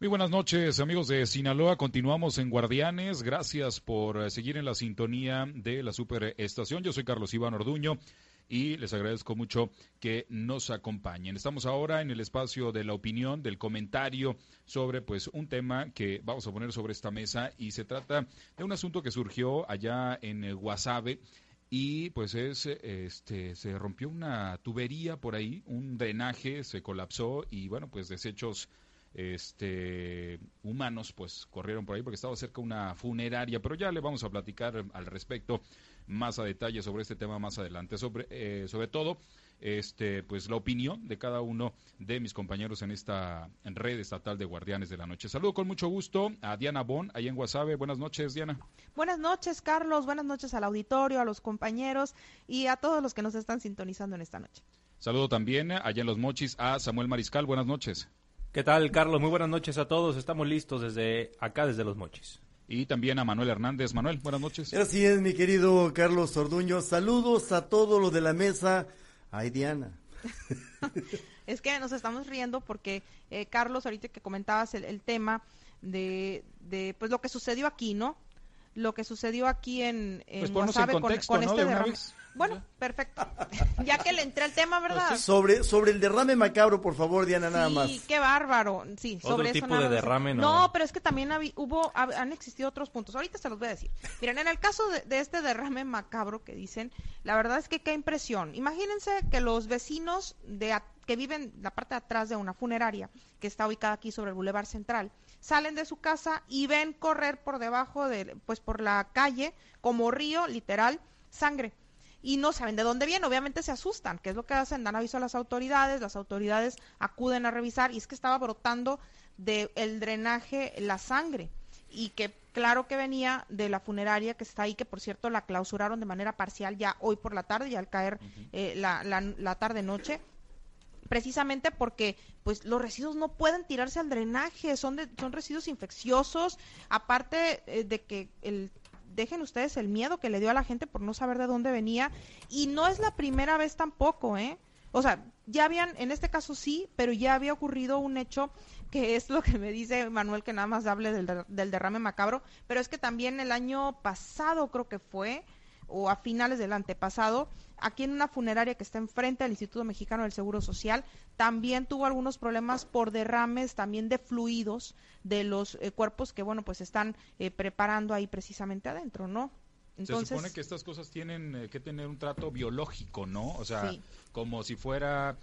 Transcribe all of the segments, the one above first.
Muy buenas noches, amigos de Sinaloa. Continuamos en Guardianes. Gracias por eh, seguir en la sintonía de la superestación. Yo soy Carlos Iván Orduño y les agradezco mucho que nos acompañen. Estamos ahora en el espacio de la opinión, del comentario sobre pues un tema que vamos a poner sobre esta mesa y se trata de un asunto que surgió allá en Guasave y pues es este se rompió una tubería por ahí, un drenaje se colapsó y bueno, pues desechos este, humanos pues corrieron por ahí porque estaba cerca una funeraria, pero ya le vamos a platicar al respecto más a detalle sobre este tema más adelante, sobre, eh, sobre todo este, pues la opinión de cada uno de mis compañeros en esta red estatal de Guardianes de la Noche. Saludo con mucho gusto a Diana Bon, ahí en Guasave. Buenas noches, Diana. Buenas noches, Carlos. Buenas noches al auditorio, a los compañeros y a todos los que nos están sintonizando en esta noche. Saludo también allá en Los Mochis a Samuel Mariscal. Buenas noches. ¿Qué tal, Carlos? Muy buenas noches a todos. Estamos listos desde acá, desde Los Mochis. Y también a Manuel Hernández. Manuel, buenas noches. Así es, mi querido Carlos Orduño. Saludos a todos los de la mesa. Ay, Diana. es que nos estamos riendo porque, eh, Carlos, ahorita que comentabas el, tema de, de, pues, lo que sucedió aquí, ¿no? Lo que sucedió aquí en, en pues con, este derrame. Bueno, perfecto. ya que le entré al tema, ¿verdad? Sobre, sobre el derrame macabro, por favor, Diana, nada más. Sí, qué bárbaro. Sí, sobre tipo de derrame, no. No, pero es que también hubo, han existido otros puntos. Ahorita se los voy a decir. Miren, en el caso de, este derrame macabro que dicen, la verdad es que qué impresión. Imagínense que los vecinos de que viven la parte de atrás de una funeraria que está ubicada aquí sobre el Boulevard Central, salen de su casa y ven correr por debajo de, pues por la calle, como río, literal, sangre y no saben de dónde viene. Obviamente se asustan. ¿Qué es lo que hacen? Dan aviso a las autoridades, las autoridades acuden a revisar y es que estaba brotando del el drenaje la sangre y que claro que venía de la funeraria que está ahí, que por cierto la clausuraron de manera parcial ya hoy por la tarde, ya al caer eh, la, la, tarde-noche, precisamente porque pues los residuos no pueden tirarse al drenaje, son, de, son residuos infecciosos, aparte eh, de que el dejen ustedes el miedo que le dio a la gente por no saber de dónde venía. Y no es la primera vez tampoco, ¿eh? O sea, ya habían, en este caso sí, pero ya había ocurrido un hecho que es lo que me dice Manuel, que nada más hable del, del derrame macabro, pero es que también el año pasado creo que fue, o a finales del antepasado, aquí en una funeraria que está enfrente al Instituto Mexicano del Seguro Social, también tuvo algunos problemas por derrames también de fluidos de los eh, cuerpos que, bueno, pues están eh, preparando ahí precisamente adentro, ¿no? Entonces, se supone que estas cosas tienen eh, que tener un trato biológico, ¿no? O sea, como si fuera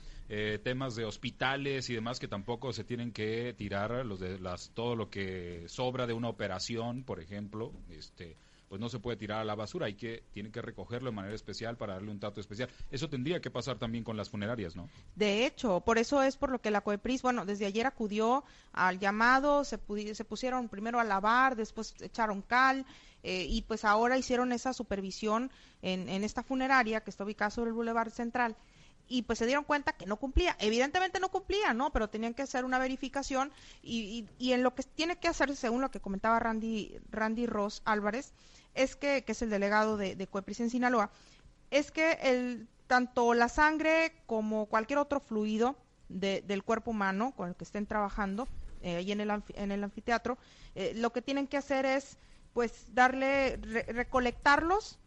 temas de hospitales y demás que tampoco se tienen que tirar los de las todo lo que sobra de una operación, por ejemplo, este pues no se puede tirar a la basura, hay que, tiene que recogerlo de manera especial para darle un trato especial. Eso tendría que pasar también con las funerarias, ¿no? De hecho, por eso es por lo que la COEPRIS, bueno, desde ayer acudió al llamado, se, se pusieron primero a lavar, después echaron cal, eh, y pues ahora hicieron esa supervisión en, en esta funeraria que está ubicada sobre el Boulevard Central y pues se dieron cuenta que no cumplía. Evidentemente no cumplía, ¿no? Pero tenían que hacer una verificación y, y, en lo que tiene que hacer, según lo que comentaba Randy, Randy Ross Álvarez, es que, que es el delegado de, de en Sinaloa, es que el, tanto la sangre como cualquier otro fluido de, del cuerpo humano con el que estén trabajando eh, ahí en el, en el anfiteatro, eh, lo que tienen que hacer es pues darle, recolectarlos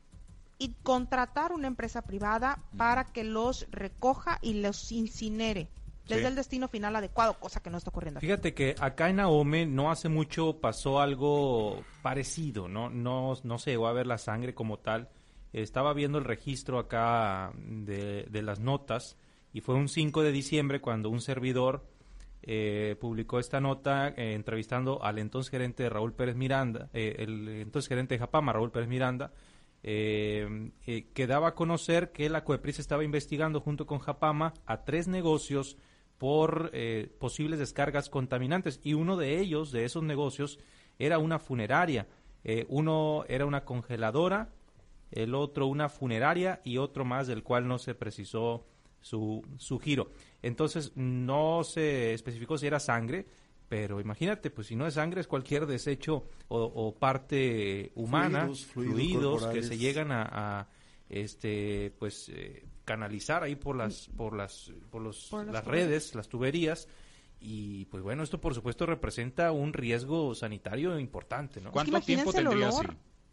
y contratar una empresa privada para que los recoja y los incinere. desde el destino final adecuado, cosa que no está ocurriendo. Fíjate que acá en Ahome no hace mucho pasó algo parecido, ¿no? No, no se llegó a ver la sangre como tal. Estaba viendo el registro acá de, de las notas y fue un 5 de diciembre cuando un servidor eh, publicó esta nota eh, entrevistando al entonces gerente Raúl Pérez Miranda, eh, el entonces gerente de Japama, Raúl Pérez Miranda, eh, eh, daba a conocer que la COEPRIS estaba investigando junto con Japama a tres negocios por eh, posibles descargas contaminantes y uno de ellos, de esos negocios, era una funeraria. uno era una congeladora, el otro una funeraria y otro más del cual no se precisó su, su giro. Entonces no se especificó si era sangre, pero imagínate, pues si no es sangre, es cualquier desecho o, parte humana, fluidos, que se llegan a, este, pues, eh, canalizar ahí por las, por las, por, los, las redes, las tuberías, Y pues bueno, esto por supuesto representa un riesgo sanitario importante, ¿no? ¿Cuánto tiempo tendría así?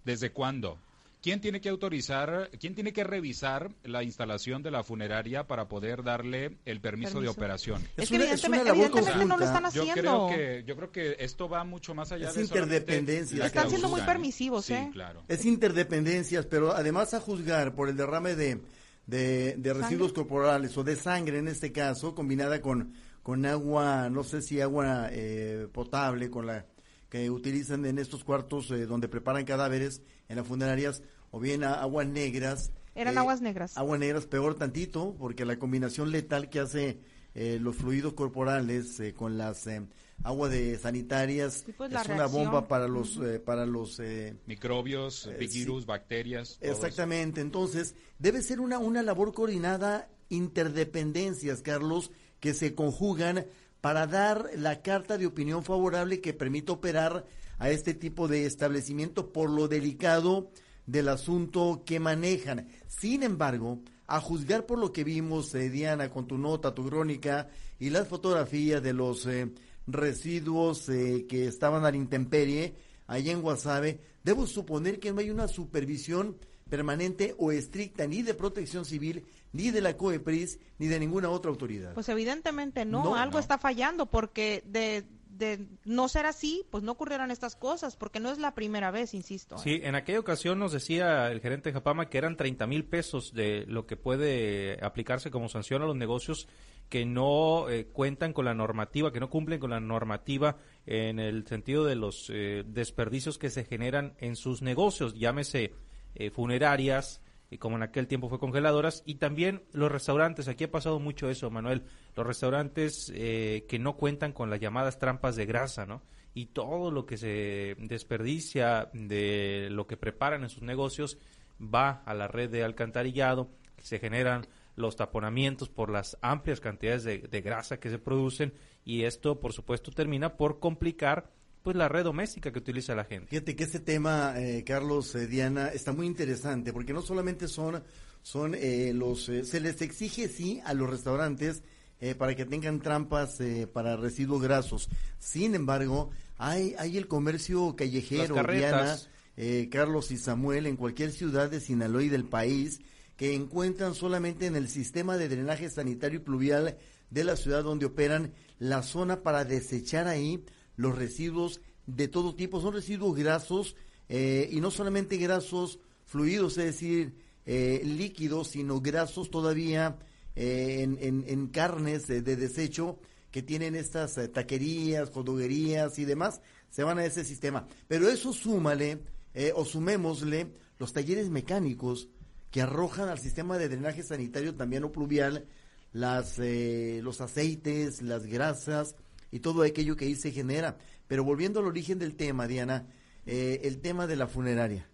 ¿Desde cuándo? ¿Quién tiene que autorizar, quién tiene que revisar la instalación de la funeraria para poder darle el permiso, de operación? Es, Es que evidentemente, evidentemente no lo están. Yo haciendo. creo que yo creo que esto va mucho más allá Es de solamente interdependencia. la Están siendo muy ¿eh? permisivos, Sí, ¿eh? claro. Es interdependencias, pero además a juzgar por el derrame de, de, de residuos corporales o de sangre en este caso, combinada con, con agua, no sé si agua eh, potable, con la que utilizan en estos cuartos eh, donde preparan cadáveres en las funerarias, o bien a- aguas negras. Eran eh, aguas negras. Aguas negras peor tantito, porque la combinación letal que hace eh, los fluidos corporales eh, con las eh, aguas de sanitarias Sí, pues, es una reacción. bomba para los eh, para los eh, Microbios, Eh, virus, bacterias. todo eso. Exactamente, entonces debe ser una, una labor coordinada, interdependencias, Carlos, que se conjugan para dar la carta de opinión favorable que permite operar a este tipo de establecimiento por lo delicado del asunto que manejan. Sin embargo, a juzgar por lo que vimos, eh, Diana, con tu nota, tu crónica y las fotografías de los eh, residuos eh, que estaban a la intemperie, allá en Guasave, debo suponer que no hay una supervisión permanente o estricta ni de protección civil, ni de la COEPRIS, ni de ninguna otra autoridad. Pues evidentemente no, No, algo no. está fallando porque de, de no ser así, pues no ocurrieran estas cosas, porque no es la primera vez, insisto. ¿eh? Sí, en aquella ocasión nos decía el gerente de Japama que eran 30 mil pesos de lo que puede aplicarse como sanción a los negocios que no eh, cuentan con la normativa, que no cumplen con la normativa en el sentido de los eh, desperdicios que se generan en sus negocios, llámese eh, funerarias, y como en aquel tiempo fue congeladoras, y también los restaurantes. Aquí ha pasado mucho eso, Manuel. Los restaurantes eh, que no cuentan con las llamadas trampas de grasa, ¿no? Y todo lo que se desperdicia de lo que preparan en sus negocios va a la red de alcantarillado, se generan los taponamientos por las amplias cantidades de, de grasa que se producen y esto, por supuesto, termina por complicar pues la red doméstica que utiliza la gente. Fíjate que este tema, eh, Carlos, eh, Diana, está muy interesante porque no solamente son, son eh, los, eh, se les exige sí a los restaurantes eh, para que tengan trampas eh, para residuos grasos. Sin embargo, hay, hay el comercio callejero, Diana, eh, Carlos y Samuel, en cualquier ciudad de Sinaloa y del país, que encuentran solamente en el sistema de drenaje sanitario y pluvial de la ciudad donde operan la zona para desechar ahí los residuos de todo tipo. Son residuos grasos eh, y no solamente grasos fluidos, es decir, eh, líquidos, sino grasos todavía eh, en, en- en carnes de, de desecho que tienen estas eh, taquerías, jodoguerías y demás, se van a ese sistema. Pero eso súmale eh, o sumémosle los talleres mecánicos que arrojan al sistema de drenaje sanitario también o pluvial las, eh, los aceites, las grasas y todo aquello que ahí se genera. Pero volviendo al origen del tema, Diana, eh, el tema de la funeraria.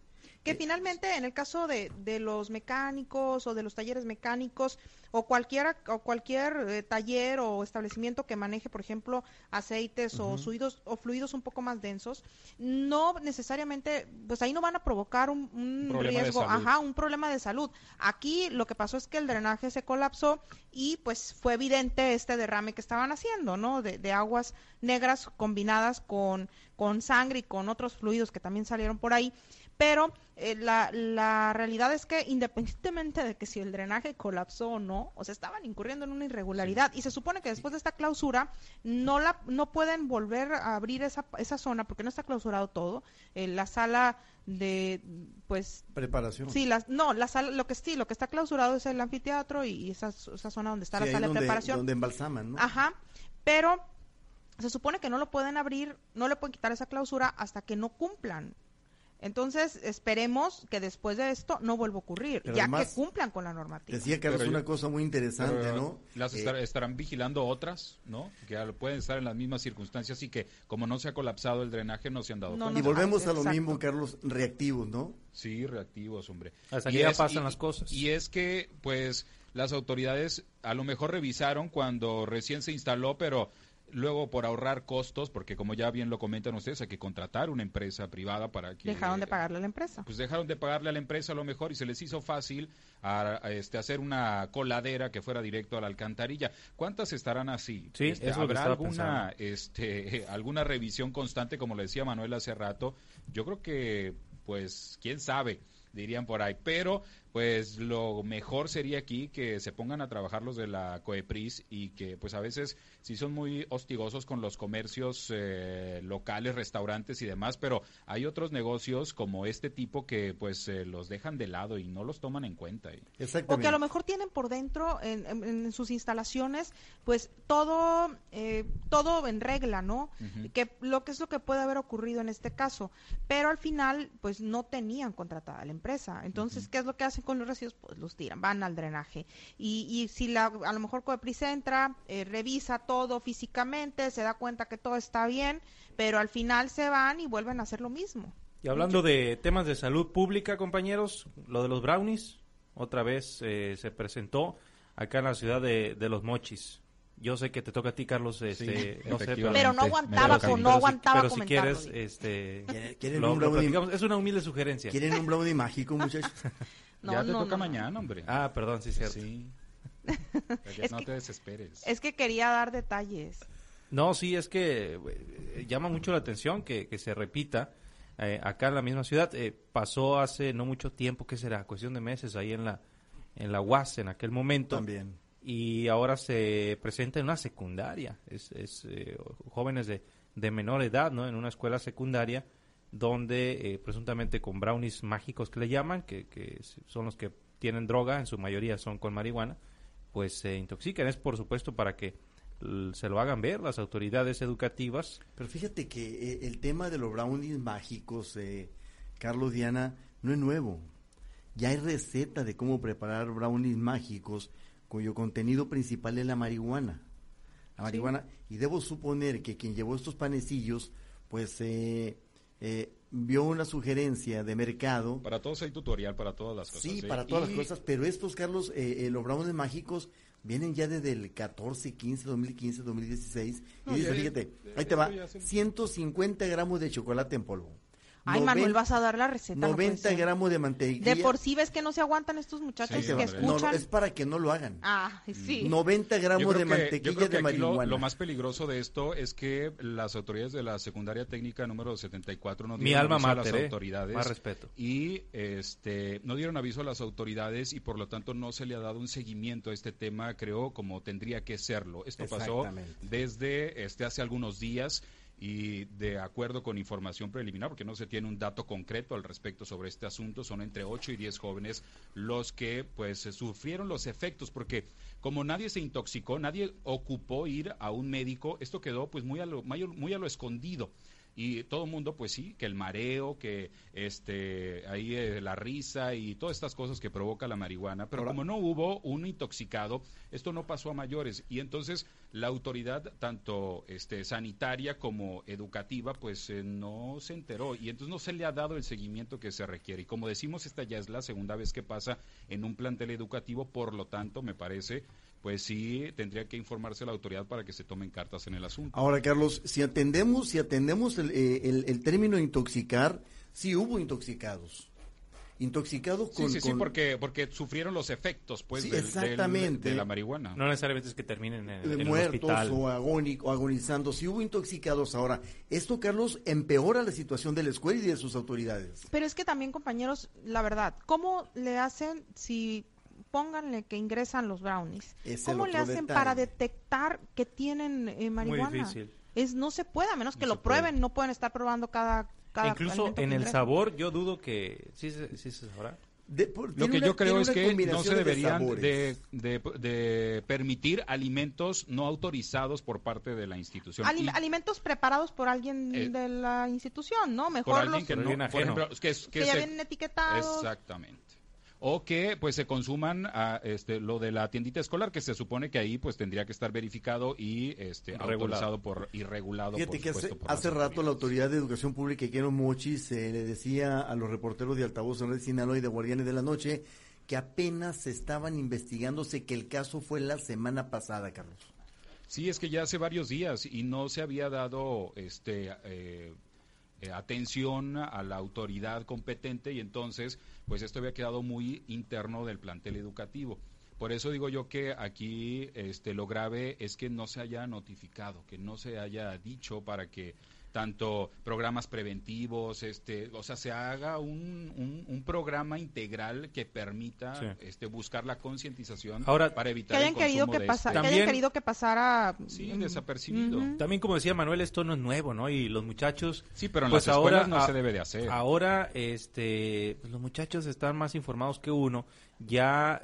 Que finalmente, en el caso de, de los mecánicos o de los talleres mecánicos o cualquiera o cualquier eh, taller o establecimiento que maneje, por ejemplo, aceites o fluidos o fluidos un poco más densos, no necesariamente, pues ahí no van a provocar un, riesgo, ajá, un problema de salud. Aquí lo que pasó es que el drenaje se colapsó y pues fue evidente este derrame que estaban haciendo, ¿no? De, de aguas negras combinadas con, con sangre y con otros fluidos que también salieron por ahí. Pero eh, la, la realidad es que independientemente de que si el drenaje colapsó o no, o sea, estaban incurriendo en una irregularidad y se supone que después de esta clausura no la no pueden volver a abrir esa, esa zona porque no está clausurado todo. Eh, la sala de pues Preparación. Sí, las, no, la sala, lo que sí, lo que está clausurado es el anfiteatro y, y esa, esa zona donde está Sí, la sala donde, de preparación. donde embalsaman, ¿no? Ajá, pero se supone que no lo pueden abrir, no le pueden quitar esa clausura hasta que no cumplan. Entonces, esperemos que después de esto no vuelva a ocurrir, Pero ya además, que cumplan con la normativa. Decía Carlos Pero yo- una cosa muy interesante, Pero, ¿no? Las Eh, estar- estarán vigilando otras, ¿no? Que pueden estar en las mismas circunstancias y que como no se ha colapsado el drenaje no se han dado No, cuenta. y volvemos a lo Exacto. mismo, Carlos, reactivos, ¿no? Sí, reactivos, hombre. Hasta Y que ya es- pasan y- las cosas. Y es que, pues, las autoridades a lo mejor revisaron cuando recién se instaló, pero luego por ahorrar costos, porque como ya bien lo comentan ustedes, hay que contratar una empresa privada para que... Dejaron de pagarle a la empresa. Pues dejaron de pagarle a la empresa a lo mejor y se les hizo fácil a, a, este, hacer una coladera que fuera directo a la alcantarilla. ¿Cuántas estarán así? Sí, Este, ¿Habrá alguna, este, alguna revisión constante, como le decía Manuel hace rato? Yo creo que, pues, quién sabe, dirían por ahí. Pero, pues, lo mejor sería aquí que se pongan a trabajar los de la COEPRIS y que, pues, a veces sí son muy hostigosos con los comercios eh, locales, restaurantes y demás, pero hay otros negocios como este tipo que, pues, eh, los dejan de lado y no los toman en cuenta. Y- O que a lo mejor tienen por dentro, en, en- en sus instalaciones, pues todo, eh, todo en regla, ¿no? Que lo que es lo que puede haber ocurrido en este caso. Pero al final, pues no tenían contratada la empresa. Entonces, ¿qué es lo que hacen con los residuos? Pues los tiran, van al drenaje. Y, y si la, a lo mejor Coepris entra, eh, revisa todo físicamente, se da cuenta que todo está bien, pero al final se van y vuelven a hacer lo mismo. Y hablando de temas de salud pública, compañeros, lo de los brownies, otra vez eh, se presentó acá en la ciudad de, de Los Mochis. Yo sé que te toca a ti, Carlos, este, no sé. Pero no aguantaba, con, no pero si- aguantaba pero si quieres, este, ¿Quieren- quieren lo- un brownie? es una humilde sugerencia. ¿Quieren un brownie mágico, muchachos? No, ya te no, toca no, mañana, hombre. Ah, perdón, sí, cierto. Sí. Es no que- te desesperes. Es que quería dar detalles. No, sí, es que eh, llama mucho la atención que, que se repita eh, acá en la misma ciudad. Eh, pasó hace no mucho tiempo, ¿qué será? Cuestión de meses ahí en la, en la UAS en aquel momento. También. Y ahora se presenta en una secundaria. Es, es eh, jóvenes de, de menor edad, ¿no? En una escuela secundaria donde eh, presuntamente con brownies mágicos que le llaman, que, que son los que tienen droga, en su mayoría son con marihuana, pues se intoxican. Es por supuesto para que se lo hagan ver las autoridades educativas. Pero fíjate que eh, el tema de los brownies mágicos, eh, Carlos Diana, no es nuevo. Ya hay receta de cómo preparar brownies mágicos cuyo contenido principal es la marihuana. La marihuana. Y debo suponer que quien llevó estos panecillos, pues eh, eh, vio una sugerencia de mercado. Para todos hay tutorial, para todas las cosas. Sí, para todas Y- las cosas, pero estos, Carlos, eh, eh, los brownies mágicos vienen ya desde el 14, 15, 2015, 2016. No, y dice, fíjate, ahí te va, estoy haciendo- 150 gramos de chocolate en polvo. Ay, Manuel, vas a dar la receta. no puede 90 ser. gramos de mantequilla. De por sí ves que no se aguantan estos muchachos Sí, que no, escuchan. es para que no lo hagan. Ah, sí. 90 Yo gramos de que- mantequilla de lo- marihuana. Lo, más peligroso de esto es que las autoridades de la secundaria técnica número 74 no Mi dieron alma aviso a las ¿eh? autoridades Más respeto. y este no dieron aviso a las autoridades y por lo tanto no se le ha dado un seguimiento a este tema, creo, como tendría que serlo. Esto pasó desde este hace algunos días y de acuerdo con información preliminar, porque no se tiene un dato concreto al respecto sobre este asunto, son entre 8 y 10 jóvenes los que pues eh, sufrieron los efectos, porque como nadie se intoxicó, nadie ocupó ir a un médico, esto quedó pues muy a lo, muy, a- muy a lo escondido. Y todo el mundo, pues sí, que el mareo, que este ahí eh, la risa y todas estas cosas que provoca la marihuana. Pero Ahora- como no hubo un intoxicado, esto no pasó a mayores. Y entonces la autoridad, tanto este sanitaria como educativa, pues eh, no se enteró. Y entonces no se le ha dado el seguimiento que se requiere. Y como decimos, esta ya es la segunda vez que pasa en un plantel educativo. Por lo tanto, me parece, pues sí, tendría que informarse la autoridad para que se tomen cartas en el asunto. Ahora, Carlos, si atendemos, si atendemos el, eh, el- el término intoxicar, sí hubo intoxicados. Intoxicados Sí, con... sí, sí, con- porque, porque sufrieron los efectos, pues, Sí, del- de la marihuana. No necesariamente es que terminen en, de en el muertos hospital. o, agónico, o agonizando. Si hubo intoxicados ahora, esto, Carlos, empeora la situación de la escuela y de sus autoridades. Pero es que también, compañeros, la verdad, ¿cómo le hacen si pónganle que ingresan los brownies? Es ¿Cómo le hacen detalle. para detectar que tienen eh, marihuana? difícil. Es no se puede, a menos que No lo puede. prueben, no pueden estar probando cada cada Incluso en que el sabor, yo dudo que sí, se- sí se sabrá. De- por- Lo que una- yo creo es que no se de deberían de, de- de permitir alimentos no autorizados por parte de la institución. Y alimentos preparados por alguien Eh, de la institución, ¿no? por Mejor alguien los que Por no, por ejemplo, que, es- que que ya se- vienen etiquetados. Exactamente. O que pues se consuman a, este, lo de la tiendita escolar, que se supone que ahí pues tendría que estar verificado y este, Regulado. por, y regulado Fíjate por que hace, supuesto, por hace rato la. Autoridad de Educación Pública aquí en Los Mochis eh, le decía a los reporteros de Altavoz en Red Sinaloa y de Guardianes de la Noche que apenas se estaban investigándose, que el caso fue la semana pasada, Carlos. Sí, es que ya hace varios días y no se había dado este eh, eh, atención a la autoridad competente y entonces pues esto había quedado muy interno del plantel educativo. Por eso digo yo que aquí este, lo grave es que no se haya notificado, que no se haya dicho para que tanto programas preventivos, este, o sea, se haga un, un, programa integral que permita este, buscar la concientización para evitar que hayan querido que, pasa, que hayan querido que pasara sí, desapercibido. También como decía Manuel, esto no es nuevo, ¿no? Y los muchachos Sí, pero en pues las escuelas no se debe de hacer. Ahora este pues los muchachos están más informados que uno, ya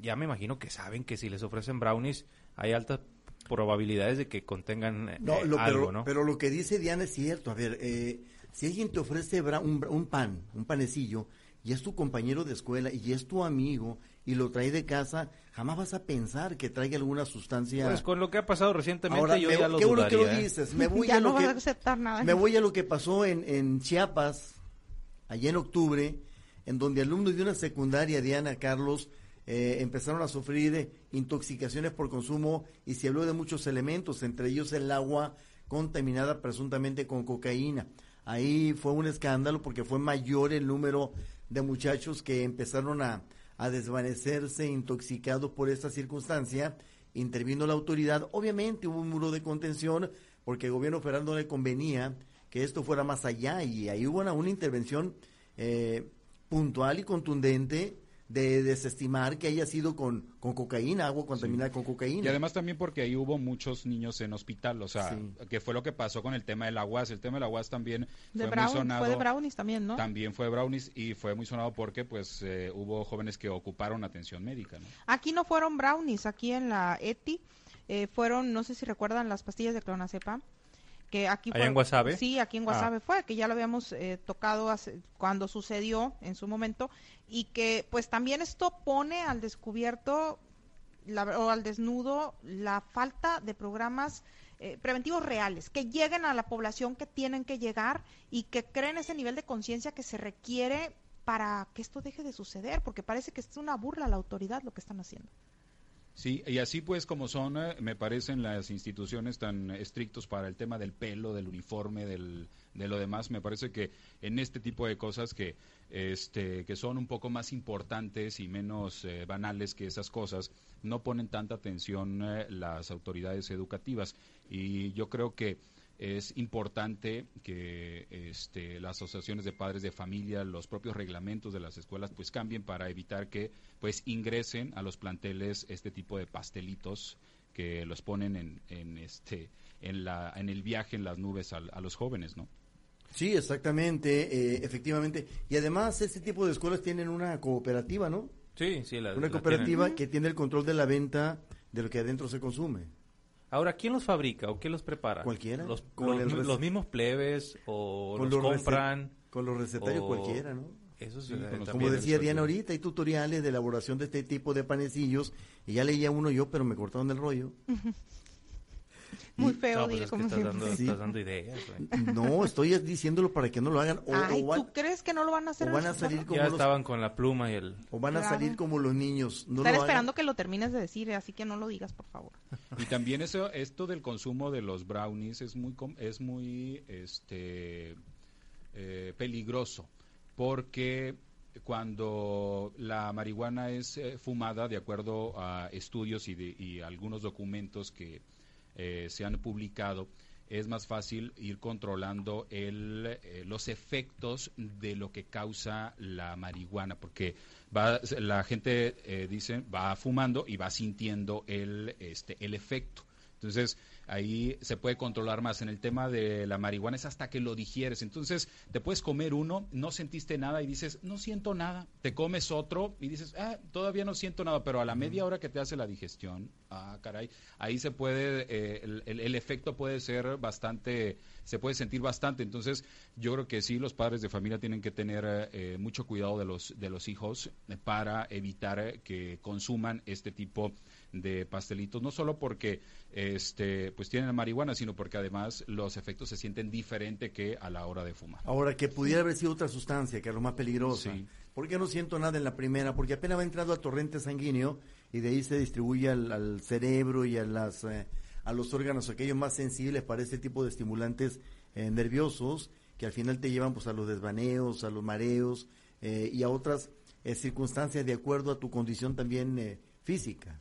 ya me imagino que saben que si les ofrecen brownies hay altas probabilidades de que contengan eh, algo, pero, ¿no? Pero lo que dice Diana es cierto. A ver, eh, si alguien te ofrece un, pan, un panecillo, y es tu compañero de escuela y es tu amigo y lo trae de casa, jamás vas a pensar que traiga alguna sustancia. Pues con lo que ha pasado recientemente yo ya lo qué bueno que lo ¿eh? dices. Me voy a lo que, Me voy a lo que pasó en, en Chiapas, allá en octubre, en donde alumnos de una secundaria, Diana Carlos, eh, empezaron a sufrir intoxicaciones por consumo y se habló de muchos elementos, entre ellos el agua contaminada presuntamente con cocaína. Ahí fue un escándalo porque fue mayor el número de muchachos que empezaron a, a desvanecerse intoxicados por esta circunstancia. Intervino la autoridad. Obviamente hubo un muro de contención porque el gobierno federal no le convenía que esto fuera más allá y ahí hubo una, una intervención eh, puntual y contundente de desestimar que haya sido con, con cocaína, agua contaminada con cocaína. Y además también porque ahí hubo muchos niños en hospital, o sea, que fue lo que pasó con el tema del aguas. El tema del aguas también fue muy sonado. Fue de brownies también, ¿no? También fue de brownies y fue muy sonado porque pues eh, hubo jóvenes que ocuparon atención médica, ¿no? Aquí no fueron brownies, aquí en la ETI eh, fueron, no sé si recuerdan las pastillas de clonazepam que aquí fue, en Guasave? Sí, aquí en Guasave ah. fue, que ya lo habíamos eh, tocado cuando sucedió en su momento y que pues también esto pone al descubierto o al desnudo la falta de programas eh, preventivos reales, que lleguen a la población que tienen que llegar y que creen ese nivel de conciencia que se requiere para que esto deje de suceder, porque parece que es una burla a la autoridad lo que están haciendo. Sí, y así pues como son, eh, me parecen las instituciones tan estrictos para el tema del pelo, del uniforme, del, de lo demás, me parece que en este tipo de cosas que, este, que son un poco más importantes y menos eh, banales que esas cosas, no ponen tanta atención eh, las autoridades educativas. Y yo creo que es importante que este, las asociaciones de padres de familia, los propios reglamentos de las escuelas, pues cambien para evitar que pues ingresen a los planteles este tipo de pastelitos que los ponen en, en este en la en el viaje en las nubes a, los jóvenes, ¿no? Sí, exactamente, eh, efectivamente. Y además este tipo de escuelas tienen una cooperativa, ¿no? Sí, sí, la, una cooperativa que tiene el control de la venta de lo que adentro se consume. Ahora, ¿quién los fabrica o quién los prepara? Cualquiera. Los, los, mismos plebes o los, compran. Con los recetarios cualquiera, ¿no? Eso sí, como decía Diana ahorita, hay tutoriales de elaboración de este tipo de panecillos y ya leía uno yo, pero me cortaron el rollo. Muy feo, no, pues estás dando, ideas. No, estoy diciéndolo para que no lo hagan. O, Ay, ¿tú crees que no lo van a hacer? O van a salir como ya estaban con la pluma y el... O van a salir como los niños. No Estar esperando que lo termines de decir, así que no lo digas, por favor. Y también eso, esto del consumo de los brownies es muy, es muy, este, eh, peligroso, porque cuando la marihuana es eh, fumada, de acuerdo a estudios y, de, y algunos documentos que eh, se han publicado, es más fácil ir controlando el, eh, los efectos de lo que causa la marihuana, porque va, la gente eh, dice va fumando y va sintiendo el, este, el efecto. Entonces, ahí se puede controlar más. En el tema de la marihuana es hasta que lo digieres. Entonces, te puedes comer uno, no sentiste nada y dices, no siento nada. Te comes otro y dices, ah, todavía no siento nada, pero a la media hora que te hace la digestión, ah, caray, ahí se puede, eh, el, efecto puede ser bastante, se puede sentir bastante. Entonces, yo creo que sí, los padres de familia tienen que tener eh, mucho cuidado de los, de los hijos para evitar que consuman este tipo de pastelitos, no solo porque este pues tienen marihuana, sino porque además los efectos se sienten diferente que a la hora de fumar. Ahora, que pudiera haber sido otra sustancia, que es lo más peligroso. ¿Por qué no siento nada en la primera? Porque apenas va entrado al torrente sanguíneo y de ahí se distribuye al, cerebro y a las, eh, a los órganos aquellos más sensibles para este tipo de estimulantes eh, nerviosos que al final te llevan pues a los desvaneos, a los mareos eh, y a otras eh, circunstancias de acuerdo a tu condición también física.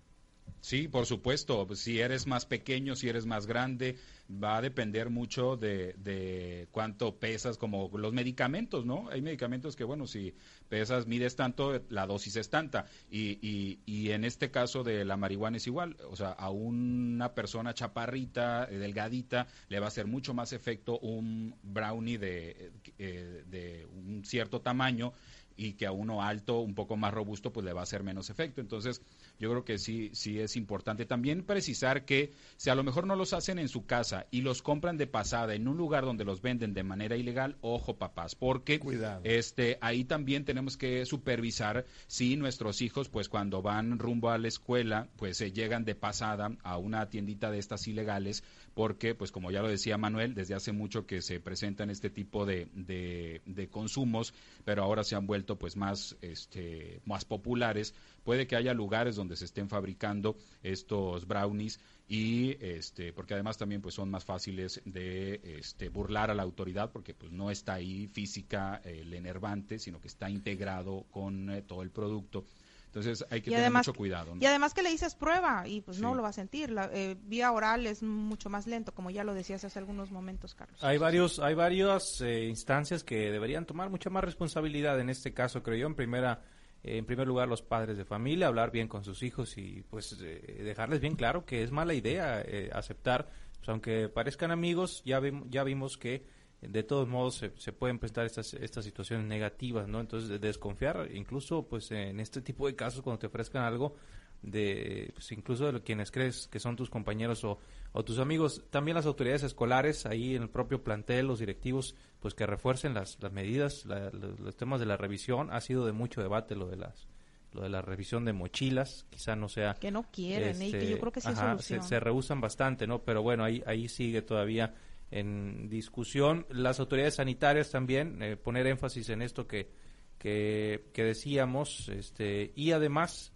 Sí, por supuesto. Pues, si eres más pequeño, si eres más grande, va a depender mucho de, de, cuánto pesas, como los medicamentos, ¿no? Hay medicamentos que, bueno, si pesas, mides tanto, la dosis es tanta. Y, y, y en este caso de la marihuana es igual. O sea, a una persona chaparrita, delgadita, le va a hacer mucho más efecto un brownie de, eh, de un cierto tamaño y que a uno alto, un poco más robusto, pues le va a hacer menos efecto. Entonces, yo creo que sí, sí es importante. También precisar que si a lo mejor no los hacen en su casa y los compran de pasada en un lugar donde los venden de manera ilegal, ojo papás, porque este ahí también tenemos que supervisar si nuestros hijos, pues cuando van rumbo a la escuela, pues se llegan de pasada a una tiendita de estas ilegales, porque pues como ya lo decía Manuel, desde hace mucho que se presentan este tipo de, de, de consumos, pero ahora se han vuelto pues más, este, más populares. Puede que haya lugares donde se estén fabricando estos brownies y este porque además también pues son más fáciles de este, burlar a la autoridad porque pues no está ahí física el enervante sino que está integrado con eh, todo el producto entonces hay que tener mucho cuidado. Y además que le dices prueba y pues no lo va a sentir. La eh, vía oral es mucho más lento, como ya lo decías hace algunos momentos, Carlos. Hay varios, hay varias eh, instancias que deberían tomar mucha más responsabilidad en este caso, creo yo. En primera en primer lugar los padres de familia, hablar bien con sus hijos y pues eh, dejarles bien claro que es mala idea eh, aceptar, pues, aunque parezcan amigos, ya, ya vimos que de todos modos se, se, pueden presentar estas, estas situaciones negativas, ¿no? Entonces, de desconfiar, incluso pues en este tipo de casos, cuando te ofrezcan algo, de pues, incluso de quienes crees que son tus compañeros o, o, tus amigos. También las autoridades escolares, ahí en el propio plantel, los directivos, pues que refuercen las, las medidas, los, temas de la revisión. Ha sido de mucho debate lo de las lo de la revisión de mochilas, quizá no sea... Que no quieren, ¿eh? que yo creo que sí Se, se rehusan bastante, ¿no? Pero bueno, ahí, ahí sigue todavía en discusión. Las autoridades sanitarias también, eh, poner énfasis en esto que, que, que decíamos, este, y además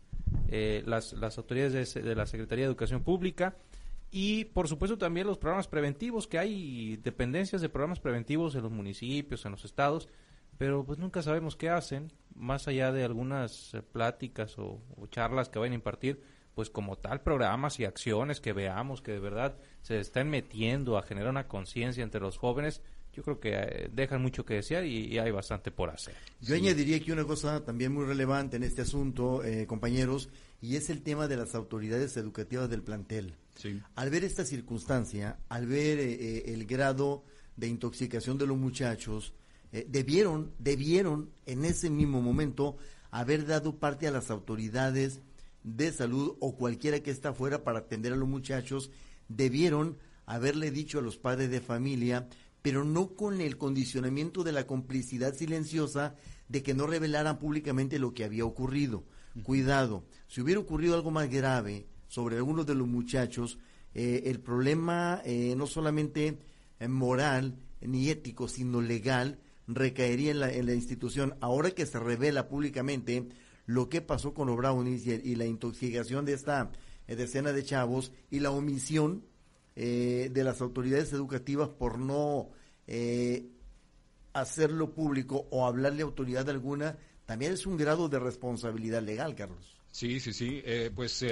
eh, las, las autoridades de, la Secretaría de Educación Pública y por supuesto también los programas preventivos, que hay dependencias de programas preventivos en los municipios, en los estados, pero pues nunca sabemos qué hacen, más allá de algunas eh, pláticas o, charlas que vayan a impartir, pues como tal programas y acciones que veamos que de verdad se están metiendo a generar una conciencia entre los jóvenes, yo creo que eh, dejan mucho que desear y, hay bastante por hacer. Yo añadiría que una cosa también muy relevante en este asunto, eh, compañeros, y es el tema de las autoridades educativas del plantel. Al ver esta circunstancia, al ver eh, el grado de intoxicación de los muchachos, debieron, debieron en ese mismo momento haber dado parte a las autoridades de salud o cualquiera que está afuera para atender a los muchachos, debieron haberle dicho a los padres de familia pero no con el condicionamiento de la complicidad silenciosa de que no revelaran públicamente lo que había ocurrido. Cuidado, si hubiera ocurrido algo más grave sobre algunos de los muchachos, eh, el problema eh, no solamente eh, moral ni ético, sino legal, recaería en la, en la, institución. Ahora que se revela públicamente lo que pasó con los brownies y, la intoxicación de esta decena de chavos y la omisión eh, de las autoridades educativas por no eh, hacerlo público o hablarle a autoridad alguna, también es un grado de responsabilidad legal, Carlos. Sí, sí, sí. Eh, pues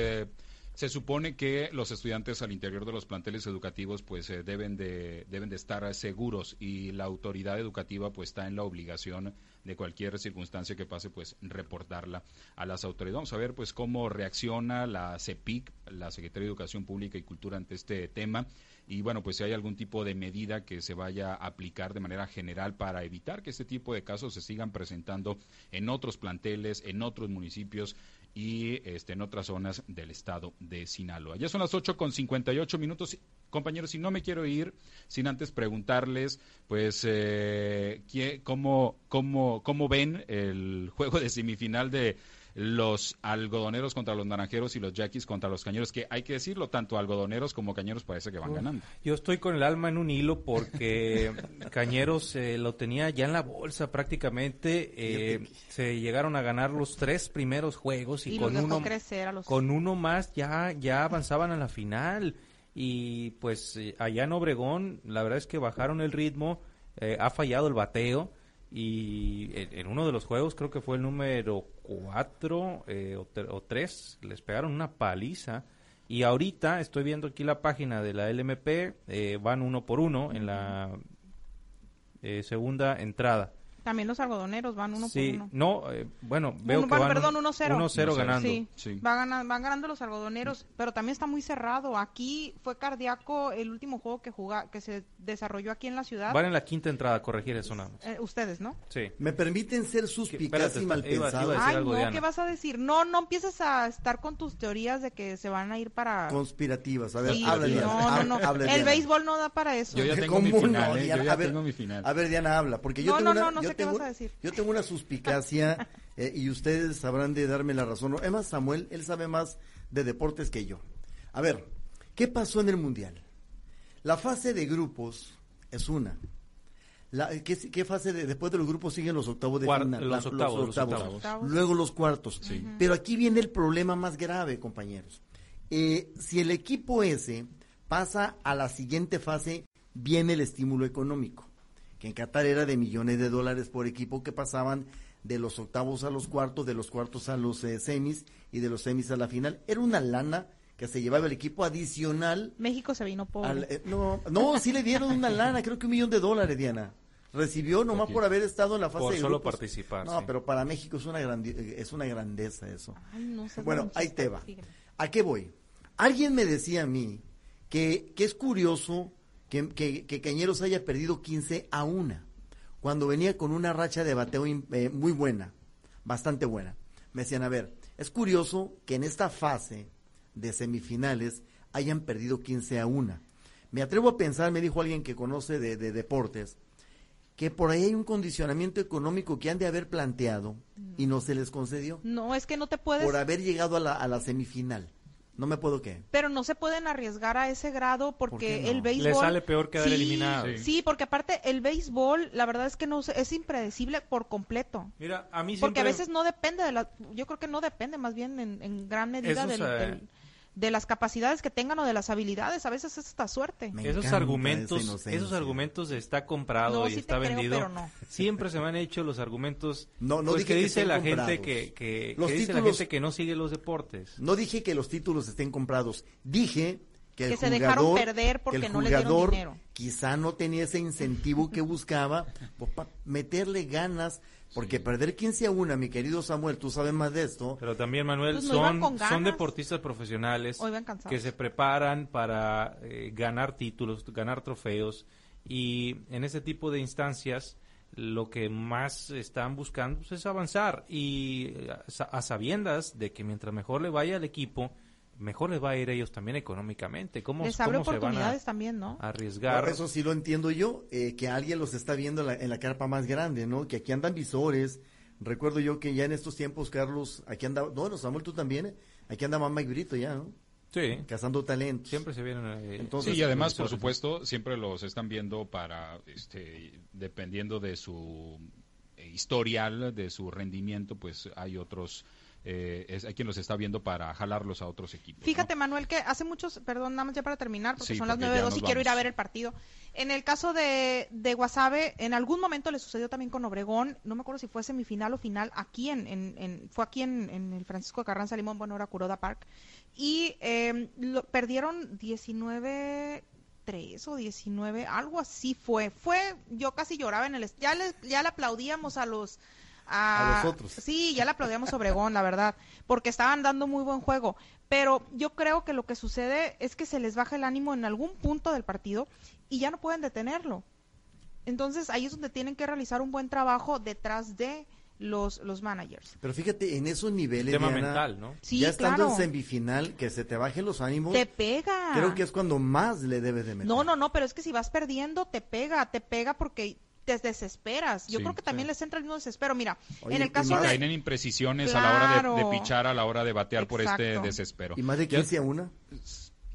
se supone que los estudiantes al interior de los planteles educativos pues eh, deben de deben de estar seguros y la autoridad educativa pues está en la obligación de cualquier circunstancia que pase pues reportarla a las autoridades. Vamos a ver pues cómo reacciona la CEPIC, la Secretaría de Educación Pública y Cultura ante este tema y bueno, pues si hay algún tipo de medida que se vaya a aplicar de manera general para evitar que este tipo de casos se sigan presentando en otros planteles, en otros municipios y este, en otras zonas del estado de Sinaloa. Ya son las 8 con 58 minutos. Compañeros, si no me quiero ir sin antes preguntarles, pues, eh, cómo, cómo, ¿cómo ven el juego de semifinal de los algodoneros contra los naranjeros y los yaquis contra los cañeros, que hay que decirlo, tanto algodoneros como cañeros parece que van ganando. Yo estoy con el alma en un hilo porque cañeros eh, lo tenía ya en la bolsa prácticamente, eh, se llegaron a ganar los tres primeros juegos y, con, uno, con uno más ya, ya avanzaban a la final. Y pues eh, allá en Obregón, la verdad es que bajaron el ritmo, eh, ha fallado el bateo y en, uno de los juegos, creo que fue el número 4 eh, o 3, les pegaron una paliza. Y ahorita estoy viendo aquí la página de la LMP, eh, van uno por uno en la eh, segunda entrada. También los algodoneros van uno sí, por uno. no, eh, bueno, veo Uno- que van- van perdón, 1-0. 1-0 ganando. Sí, Sí. Va gana- van ganando los algodoneros, pero también está muy cerrado. Aquí fue cardíaco el último juego que juga, que se desarrolló aquí en la ciudad. Van en la quinta entrada a corregir eso nada más. Eh, ustedes, ¿no? Sí. ¿Me permiten ser suspicaz y mal pensado? Ay, algo, no, Diana. ¿qué vas a decir? No, no empieces a estar con tus teorías de que se van a ir para... Conspirativas. A ver, Sí, Diana. no, no, no. habla, El Diana. béisbol no da para eso. Yo ya ¿Cómo tengo mi final, ¿eh? Yo ya A ver, tengo mi final. A ver, Diana, habla, porque yo No, tengo no, una, no, no yo sé qué tengo, vas a decir. yo tengo una suspicacia eh, y ustedes sabrán de darme la razón. Además, Samuel, él sabe más de deportes que yo. A ver, ¿qué pasó en el Mundial? La fase de grupos es una. La, ¿qué, qué fase de, después de los grupos siguen los octavos de Cuar- final? los La- octavos, los octavos. Octavos. Luego los cuartos. Pero aquí viene el problema más grave, compañeros. Eh, si el equipo ese pasa a la siguiente fase, viene el estímulo económico, que en Qatar era de millones de dólares por equipo que pasaban de los octavos a los cuartos, de los cuartos a los eh, semis y de los semis a la final. Era una lana que se llevaba el equipo adicional. México se vino pobre. al- eh, no, no, sí le dieron una lana, creo que un millón de dólares, Diana. Recibió nomás Ok. por haber estado en la fase Por de solo participar, No, sí. pero para México es una, grandi- eh, es una grandeza eso. Ay, no sé, Bueno, buen ahí chiste, te va. ¿A qué voy? Alguien me decía a mí que, que es curioso que, que, que Cañeros haya perdido 15 a 1, cuando venía con una racha de bateo eh, muy buena, bastante buena. Me decían, a ver, es curioso que en esta fase de semifinales hayan perdido 15 a 1. Me atrevo a pensar, me dijo alguien que conoce de, de deportes, que por ahí hay un condicionamiento económico que han de haber planteado y no se les concedió No, es que no te puedes... por haber llegado a la, a la semifinal. No me puedo qué. Pero no se pueden arriesgar a ese grado porque ¿Por qué no? el béisbol... Le sale peor quedar Sí, eliminado. Sí. Sí, porque aparte el béisbol, la verdad es que no se- es impredecible por completo. Mira, a mí Porque a siempre- veces no depende de la... Yo creo que no depende más bien en, en gran medida del- del- de las capacidades que tengan o de las habilidades. A veces es esta suerte. Me esos argumentos, esos argumentos de está comprado No, y sí te está creo, vendido. pero no. Siempre se me han hecho los argumentos No, no pues, dije que dice estén la gente comprados. que, que, Los que dice la títulos- gente que no sigue los deportes. No dije que los títulos estén comprados. Dije que el Que se jugador, dejaron perder porque el no le dieron jugador dinero. Quizá no tenía ese incentivo que buscaba pues, para meterle ganas. Porque perder 15 a 1, mi querido Samuel, tú sabes más de esto. Pero también, Manuel, Pues son, deportistas profesionales que se preparan para eh, ganar títulos, ganar trofeos y en ese tipo de instancias lo que más están buscando pues, es avanzar y eh, a sabiendas de que mientras mejor le vaya al equipo, mejor les va a ir a ellos también económicamente. ¿Cómo, Les abre cómo se van a oportunidades también, ¿no? arriesgar? No, eso sí lo entiendo yo, eh, que alguien los está viendo en la, en la carpa más grande, ¿no? Que aquí andan visores. Recuerdo yo que ya en estos tiempos, Carlos, aquí anda, bueno, Samuel, tú también, ¿eh? aquí anda Mamá y Brito ya, ¿no? Sí, Cazando talentos. siempre se vienen... eh, Entonces, Sí, y además, por supuesto, siempre los están viendo para, este, dependiendo de su eh, historial, de su rendimiento, pues hay otros, eh, es- hay quien los está viendo para jalarlos a otros equipos. ¿no? Fíjate, Manuel, que hace muchos, perdón, nada más ya para terminar, porque Sí, son las porque dos nos y quiero ir a ver el partido. En el caso de, de Guasave, en algún momento le sucedió también con Obregón, no me acuerdo si fue semifinal o final, aquí en, en, en- fue aquí en, en el Francisco de Carranza Limón, bueno, era Curoda Park, y eh, lo- perdieron 19 3 o 19, algo así fue. Fue, yo casi lloraba en el, ya le, ya le aplaudíamos a los A los otros. Sí, ya le aplaudíamos a Obregón, la verdad, porque estaban dando muy buen juego. Pero yo creo que lo que sucede es que se les baja el ánimo en algún punto del partido y ya no pueden detenerlo. Entonces ahí es donde tienen que realizar un buen trabajo detrás de los, los managers. Pero fíjate, en esos niveles, tema Diana, mental, ¿no? Sí, ya estando claro. en semifinal, que se te bajen los ánimos, Te pega. creo que es cuando más le debes de meter. No, no, no, pero es que si vas perdiendo, te pega, te pega porque te desesperas. Yo Sí, creo que también les entra el mismo desespero. Mira, Oye, en el caso de... Caen en imprecisiones a la hora de- pichar, a la hora de batear por este desespero. Y más de Ya- 15 a 1.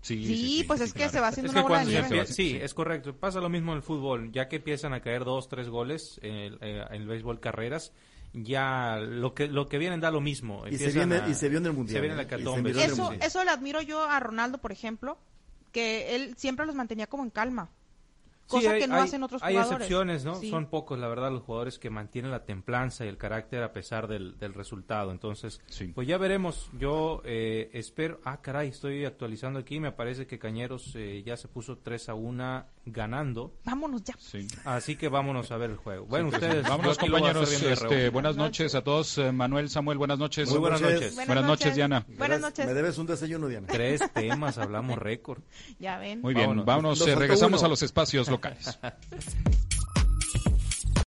Sí, Sí, pues es que se va haciendo Es una bola de nieve. sí, es correcto. Pasa lo mismo en el fútbol. Ya que empiezan a caer dos, tres goles en el, eh, en el béisbol carreras, ya lo que lo que vienen da lo mismo. Y se viene- a- y se vio en el Mundial, Se viene ¿eh? la catombe. Eso, Mundial. eso le admiro yo a Ronaldo, por ejemplo, que él siempre los mantenía como en calma. Sí, Cosa hay- que no hay- hacen otros Hay jugadores. excepciones, ¿no? Sí. Son pocos, la verdad, los jugadores que mantienen la templanza y el carácter a pesar del, del resultado. Entonces, Sí. pues ya veremos. Yo eh, espero... Ah, caray, estoy actualizando aquí. Me parece que Cañeros eh, ya se puso 3 a 1 ganando. Vámonos ya. Sí. Así que vámonos a ver el juego. Bueno, Sí, ustedes... Vámonos, compañeros. Este, buenas noches a todos. Eh, Manuel, Samuel, buenas noches. Muy buenas noches. noches. Buenas noches, Diana. Buenas noches. Me debes un desayuno, Diana. Tres temas, hablamos récord. Ya ven. Muy bien, Vámonos. vámonos. Nos eh, regresamos uno. a los espacios locales.